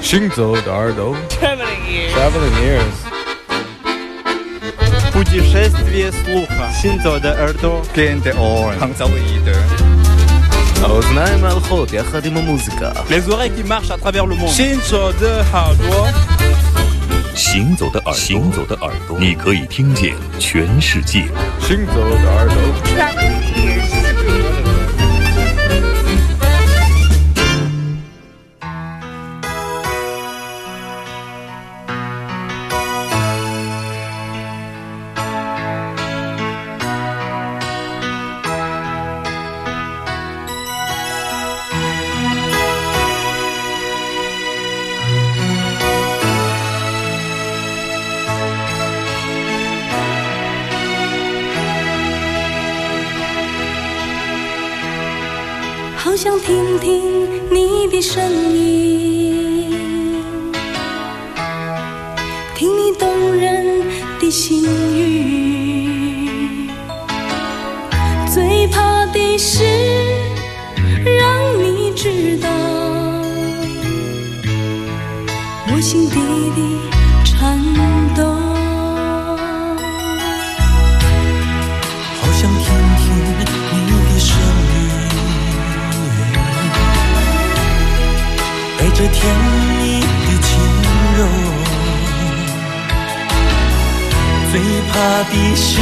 行走的耳朵 Traveling ears. Traveling ears Путешествие слуха. Синзо де Эрдо. Кенте Орен. האוזניים הלכות יחד עם המוזיקה Les oreilles qui marchent à travers le monde. 行走的耳朵，行走的耳朵，行走的耳朵，你可以听见全世界。 行走的耳朵 想听听你的声音，听你动人的心语。最怕的是让你知道我心底的怕的是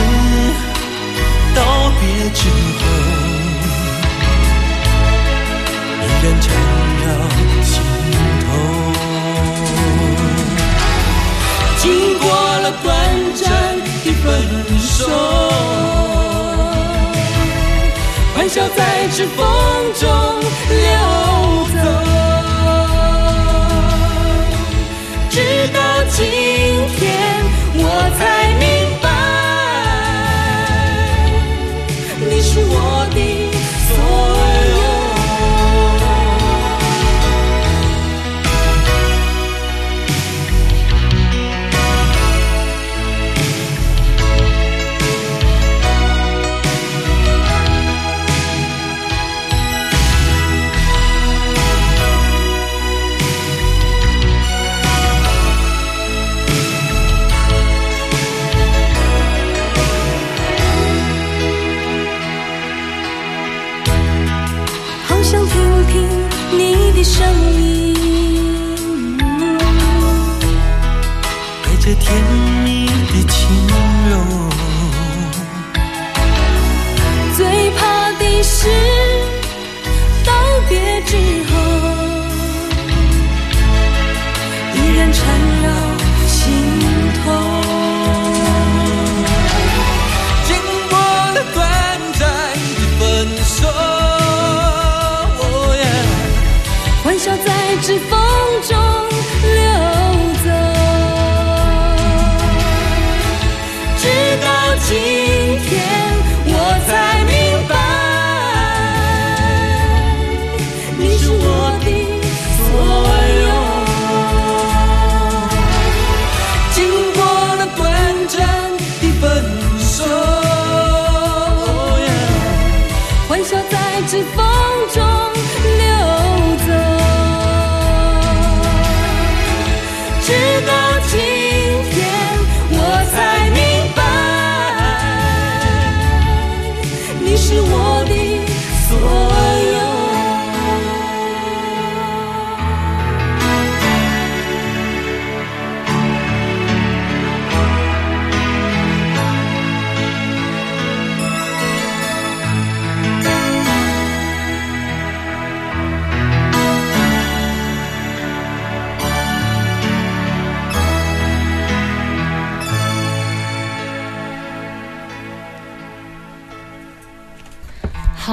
道别之后，依然缠绕心头。经过了短暂的分手，欢笑在指缝中流走，风中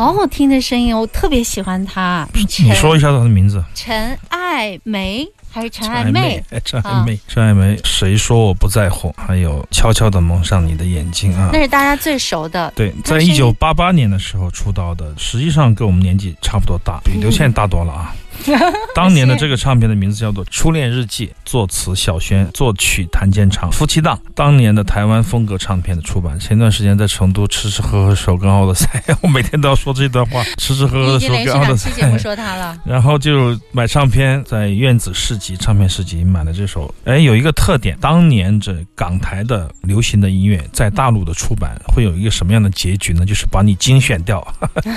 好好听的声音，我特别喜欢她。你说一下她的名字。陈爱梅还是陈爱妹？哎陈爱妹，陈爱梅，谁说我不在乎？还有悄悄地蒙上你的眼睛啊。那是大家最熟的。对，在一九八八年的时候出道的，实际上跟我们年纪差不多大，比刘倩大多了啊。当年的这个唱片的名字叫做《初恋日记》，作词小轩，作曲谭健常，夫妻档。当年的台湾风格唱片的出版，前段时间在成都吃吃喝喝手跟奥德赛，我每天都要说这段话，吃吃喝喝的手你已经连续跟奥德赛。说他了。然后就买唱片，在院子市集唱片市集买了这首。哎，有一个特点，当年这港台的流行的音乐在大陆的出版会有一个什么样的结局呢？就是把你精选掉，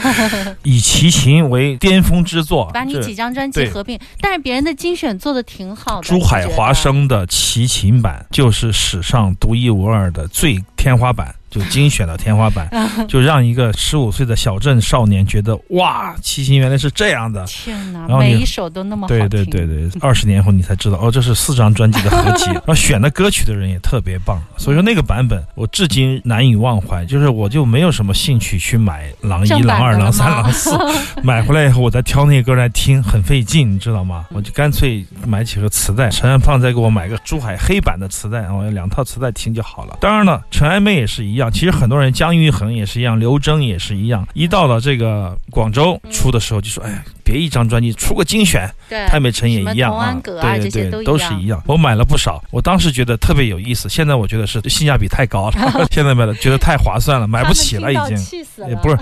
以齐秦为巅峰之作，把你几张专辑合并，但是别人的精选做的挺好的。珠海华声的齐秦版就是史上独一无二的最天花板，就精选的天花板，就让一个十五岁的小镇少年觉得哇，齐秦原来是这样的。天哪，然后你每一首都那么好听。对对对对，二十年后你才知道哦，这是四张专辑的合集。然后选的歌曲的人也特别棒，所以说那个版本我至今难以忘怀。就是我就没有什么兴趣去买狼一、狼二、狼三、狼四，买回来以后我再挑那些歌来听，很费劲，你知道吗？我就干脆买几个磁带，陈安胖再给我买个珠海黑版的磁带，我有两套磁带听就好了。当然了，陈爱妹也是一样，其实很多人姜育恒也是一样，刘铮也是一样。一到了这个广州出的时候，就说哎。别一张专辑出个精选，对，太美辰也一样啊对对对，都是一样。我买了不少，我当时觉得特别有意思，现在我觉得是性价比太高了，现在买了觉得太划算了，买不起了已经。气死了。也不是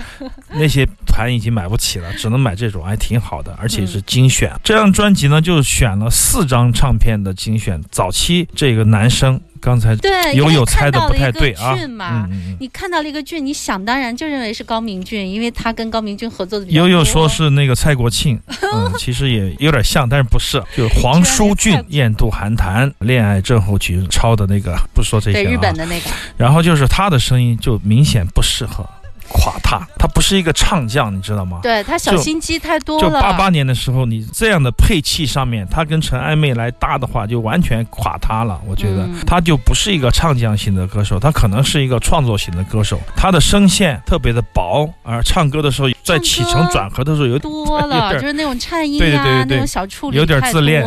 那些盘已经买不起了，只能买这种，还挺好的，而且是精选。这张专辑呢，就选了四张唱片的精选。早期这个男生，刚才对，友友因为看猜的不太对啊，俊嘛嗯。你看到了一个俊，你想当然就认为是高明俊，因为他跟高明俊合作的比较悠悠说是那个蔡国庆，嗯，其实也有点像，但是不是，就是黄舒骏雁渡寒潭》恋爱症候群抄的那个，不说这些了、啊。对日本的那个，然后就是他的声音就明显不适合垮塌，他不是一个唱将，你知道吗？对他小心机太多了。就八八年的时候，你这样的配器上面，他跟陈爱妹来搭的话，就完全垮塌了。我觉得嗯他就不是一个唱将型的歌手，他可能是一个创作型的歌手。他的声线特别的薄，而唱歌的时候在起承转合的时候有有多了，点就是那种颤音对对啊，那种小处理有点自恋。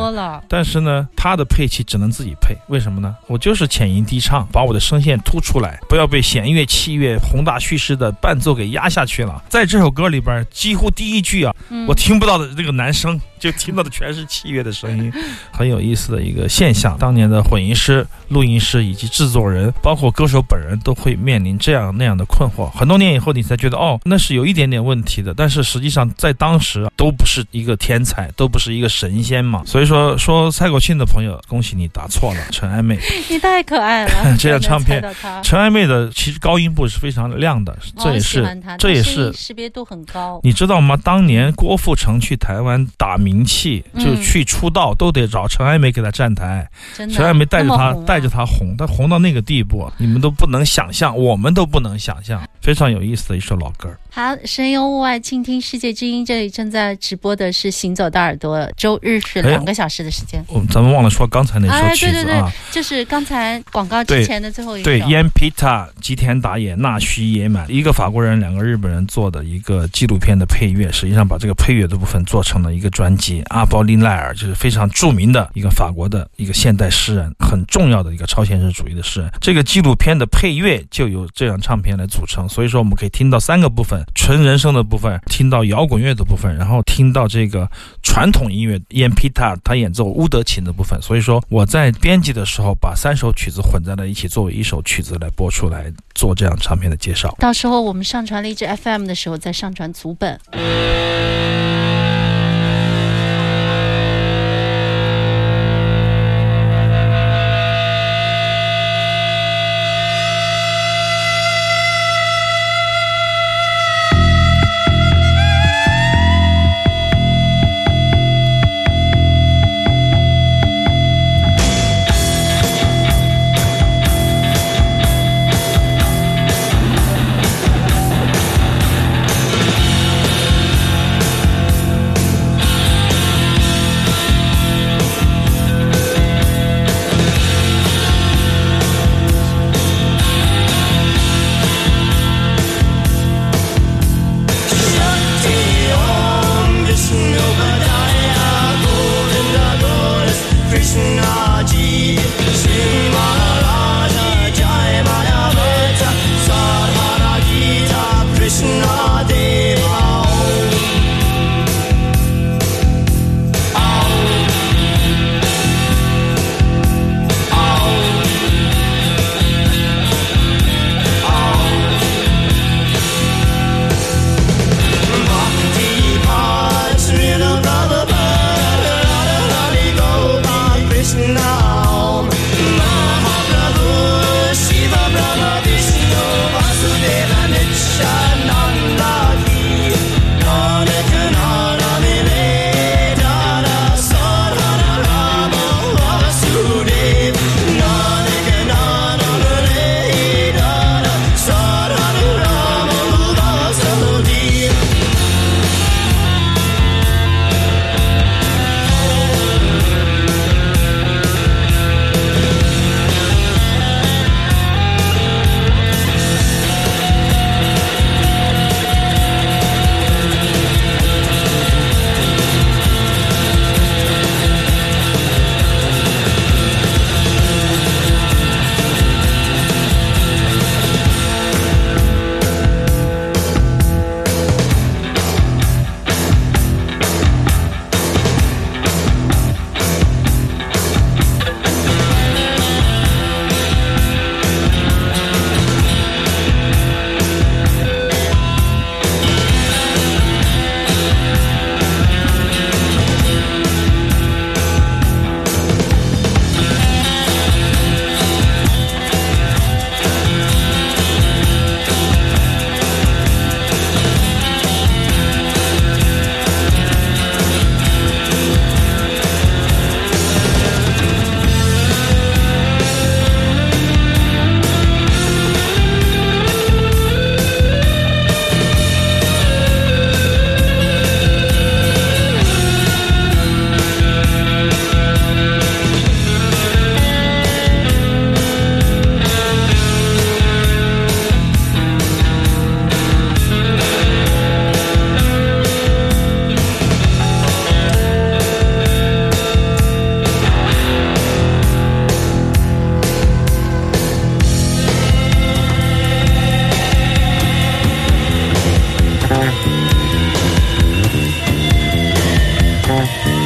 但是呢，他的配器只能自己配，为什么呢？我就是浅吟低唱，把我的声线突出来，不要被弦乐、器乐、宏大叙事的伴奏给压下去了。在这首歌里边，几乎第一句啊，嗯我听不到的这个男声，就听到的全是器乐的声音，很有意思的一个现象。当年的混音师、录音师以及制作人，包括歌手本人，都会面临这样那样的困惑。很多年以后，你才觉得哦，那是有一点点问题的，但是实际上在当时啊都不是一个天才，都不是一个神仙嘛。所以说，说蔡国庆的朋友，恭喜你答错了，陈爱妹。你太可爱了，这张唱片陈爱妹的其实高音部是非常亮的，这也是这也是识别度很高。你知道吗？当年郭富城去台湾打名气，嗯就去出道，都得找陈爱梅给他站台。陈爱梅带着他，带着他红，他红到那个地步，你们都不能想象，我们都不能想象，非常有意思的一首老歌。好，神游物外，倾听世界之音。这里正在直播的是《行走的耳朵》，周日是哎两个小时的时间。我们咱们忘了说刚才那哎首曲对对对子啊，就是刚才广告之前的最后一首。对，烟皮塔、吉田打野、纳须野满，一个法国人，两个日本人做的一个纪录片的配乐，实际上把这个配乐的部分做成了一个专辑。阿波利奈尔就是非常著名的一个法国的一个现代诗人，很重要的一个超现实主义的诗人。这个纪录片的配乐就由这张唱片来组成，所以说我们可以听到三个部分：纯人声的部分，听到摇滚乐的部分，然后听到这个传统音乐烟皮塔他演奏乌德琴的部分。所以说我在编辑的时候把三首曲子混在了一起，作为一首曲子来播出来做这样唱片的介绍。到时候我们上传荔枝 FM 的时候再上传足本。Yeah.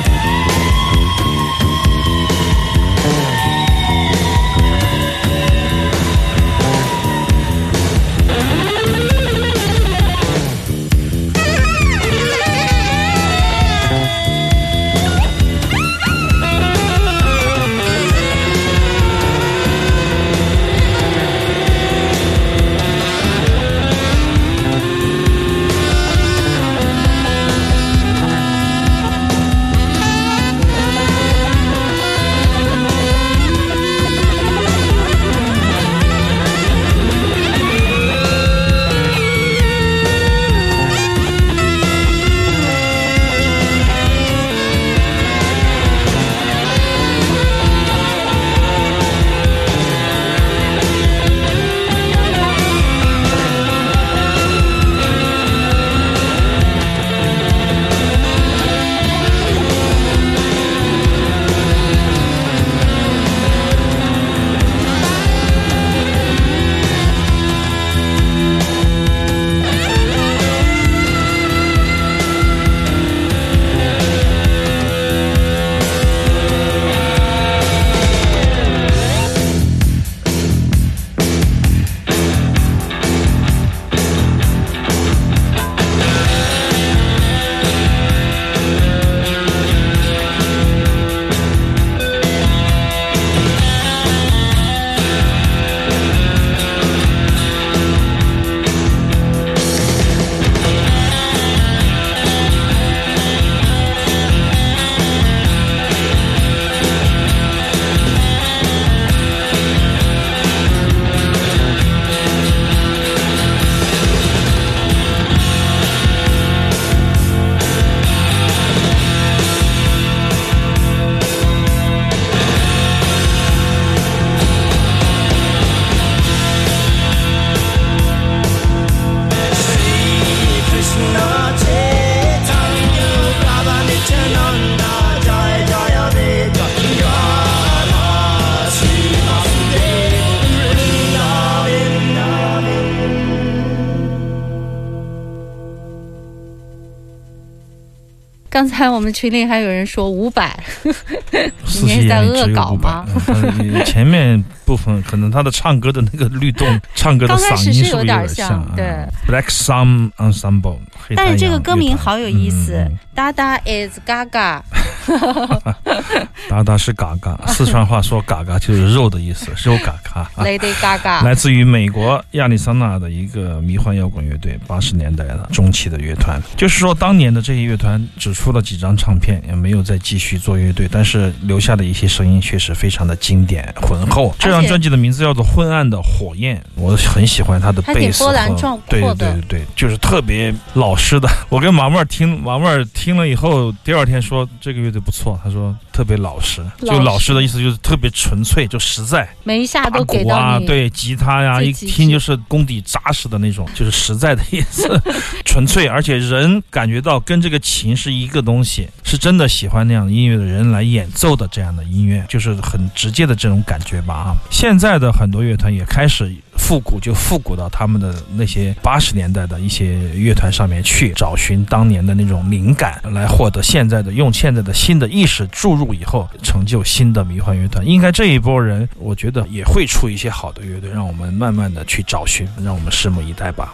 刚才我们群里还有人说五百，四你是在恶搞吗？，嗯前面部分可能他的唱歌的那个律动，唱歌的嗓音是不是有点点像啊对，Black Sun Ensemble，但是这个歌名好有意思嗯嗯嗯，哒哒 is Gaga，达达是嘎嘎，四川话说嘎嘎就是肉的意思，肉嘎嘎。啊 Lady Gaga，来自于美国亚利桑那的一个迷幻摇滚乐队，八十年代的中期的乐团。就是说，当年的这些乐团只出了几张唱片，也没有再继续做乐队，但是留下的一些声音确实非常的经典浑厚。这张专辑的名字叫做《昏暗的火焰》，我很喜欢他的贝斯和波澜壮对阔的对对对，就是特别老实的。我跟马妹儿听，马妹儿听了以后，第二天说这个乐队不错，他说特别老实，就老实老实的意思就是特别纯粹，就实在。每一下打都给鼓啊，对吉他呀、一听就是功底扎实的那种，就是实在的意思，纯粹，而且人感觉到跟这个琴是一个东西，是真的喜欢那样的音乐的人来演奏的这样的音乐，就是很直接的这种感觉吧啊。现在的很多乐团也开始复古，就复古到他们的那些八十年代的一些乐团上面去，找寻当年的那种灵感，来获得现在的用现在的新的意识注入以后，成就新的迷幻乐团。应该这一波人，我觉得也会出一些好的乐队，让我们慢慢的去找寻，让我们拭目以待吧。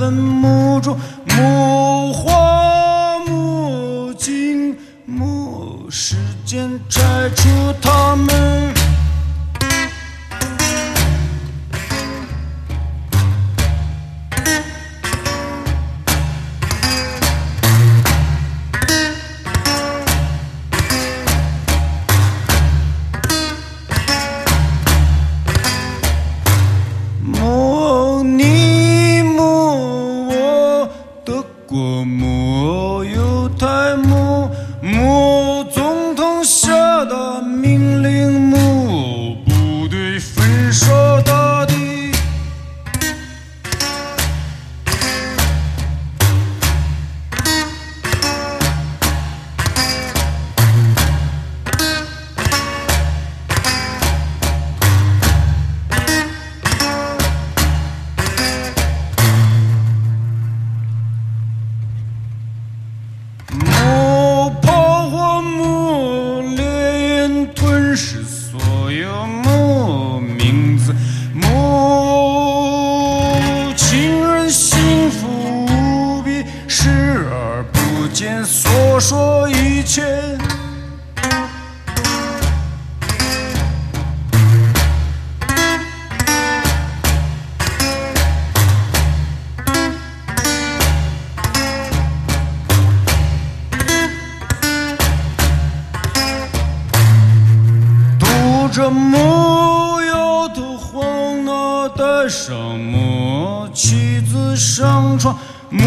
坟墓中，这木摇头晃脑袋上木妻子上床，木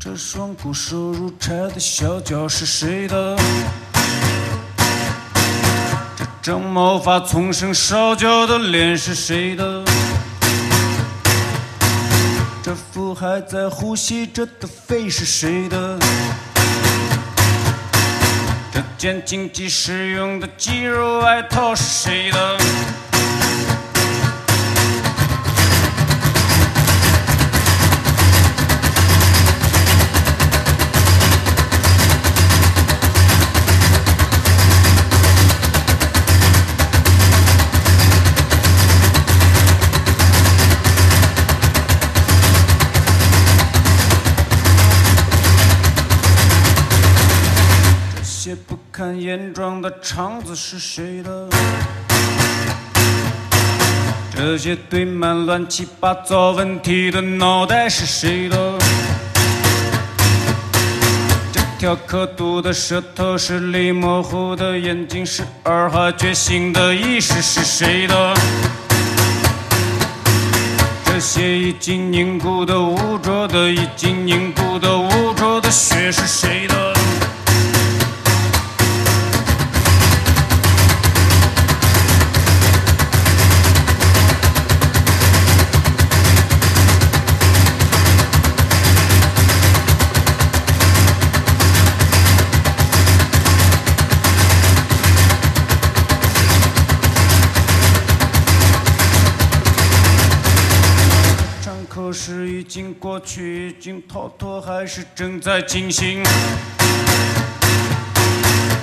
这双骨瘦如柴的小脚是谁的？这张毛发丛生烧焦的脸是谁的？这副还在呼吸着的肺是谁的？这件经济实用的肌肉外套是谁的？这些不堪言状的肠子是谁的？这些堆满乱七八糟问题的脑袋是谁的？这条刻度的舌头是离模糊的眼睛是二哈觉醒的意识是谁的？这些已经凝固的污浊的已经凝固的污浊的血是谁的？过去，已经逃脱，还是正在进行？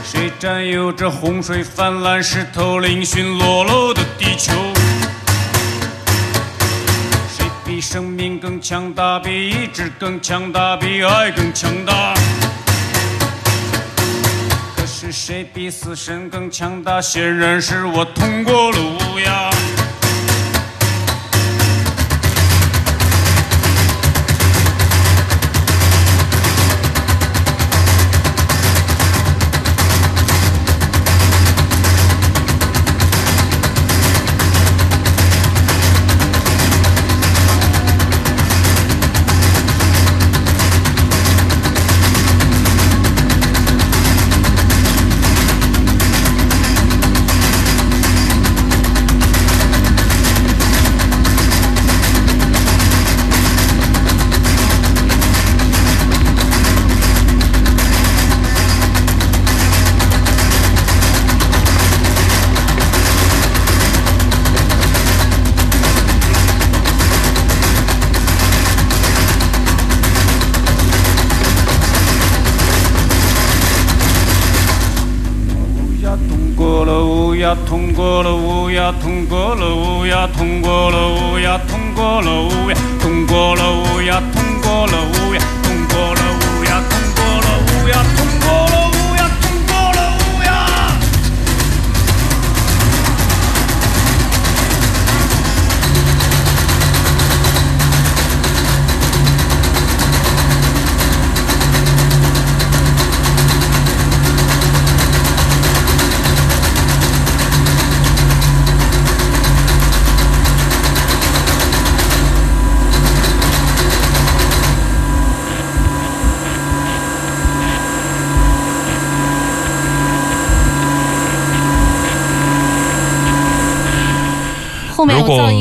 谁占有着洪水泛滥、石头嶙峋裸露的地球？谁比生命更强大？比意志更强大？比爱更强大？可是谁比死神更强大？显然是我通过了乌鸦。果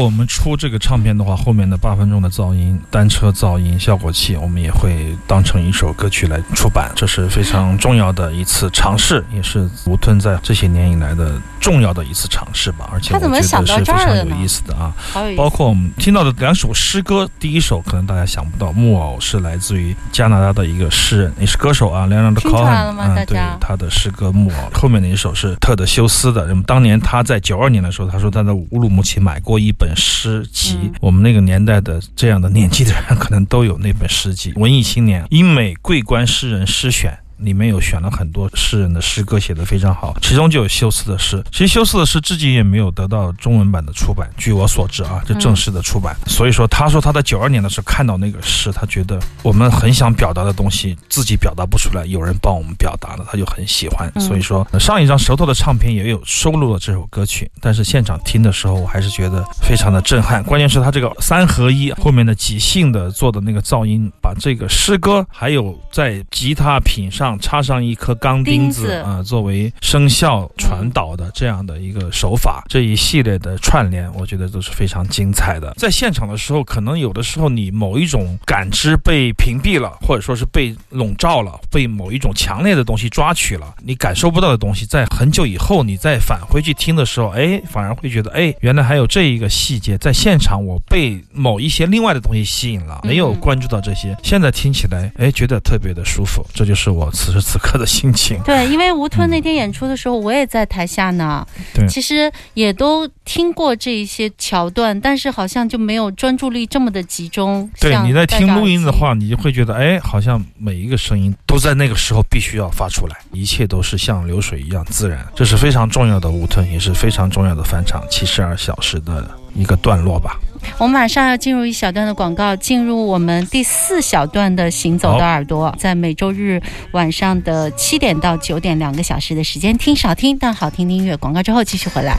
果我们出这个唱片的话，后面的八分钟的噪音、单车噪音、效果器，我们也会当成一首歌曲来出版。这是非常重要的一次尝试，也是吴吞在这些年以来的重要的一次尝试吧。而且他怎么我觉得是非常有意思的啊。包括我们听到的两首诗歌，第一首可能大家想不到，《木偶》是来自于加拿大的一个诗人，也是歌手啊，梁良的听 c 出 o 来 h 了嗯，对他的诗歌《木偶》。后面的一首是特德修斯的，那么当年他在九二年的时候，他说他在乌鲁木齐买过一本诗集，嗯我们那个年代的这样的年纪的人，可能都有那本诗集，《文艺青年》英美桂冠诗人诗选。里面有选了很多诗人的诗歌，写得非常好，其中就有修斯的诗。其实修斯的诗至今也没有得到中文版的出版，据我所知啊，这正式的出版。所以说，他说他在九二年的时候看到那个诗，他觉得我们很想表达的东西自己表达不出来，有人帮我们表达了，他就很喜欢。嗯所以说，上一张舌头的唱片也有收录了这首歌曲，但是现场听的时候，我还是觉得非常的震撼。关键是他这个三合一后面的即兴的做的那个噪音，把这个诗歌还有在吉他品上。上插上一颗钢钉钉子子。啊、作为生效传导的这样的一个手法，这一系列的串联，我觉得都是非常精彩的。在现场的时候，可能有的时候你某一种感知被屏蔽了，或者说是被笼罩了，被某一种强烈的东西抓取了，你感受不到的东西，在很久以后你再返回去听的时候，哎，反而会觉得，哎，原来还有这一个细节，在现场我被某一些另外的东西吸引了，没有关注到这些，现在听起来，哎，觉得特别的舒服，这就是我此时此刻的心情。对，因为吴吞那天演出的时候，我也在台下呢。对其实也都听过这一些桥段，但是好像就没有专注力这么的集中。对，你在听录音的话，你就会觉得，哎，好像每一个声音都在那个时候必须要发出来，一切都是像流水一样自然，这是非常重要的无吞，也是非常重要的返场七十二小时的一个段落吧。我们马上要进入一小段的广告，进入我们第四小段的《行走的耳朵》，在每周日晚上的七点到九点两个小时的时间，听少听但好听的音乐。广告之后继续回来。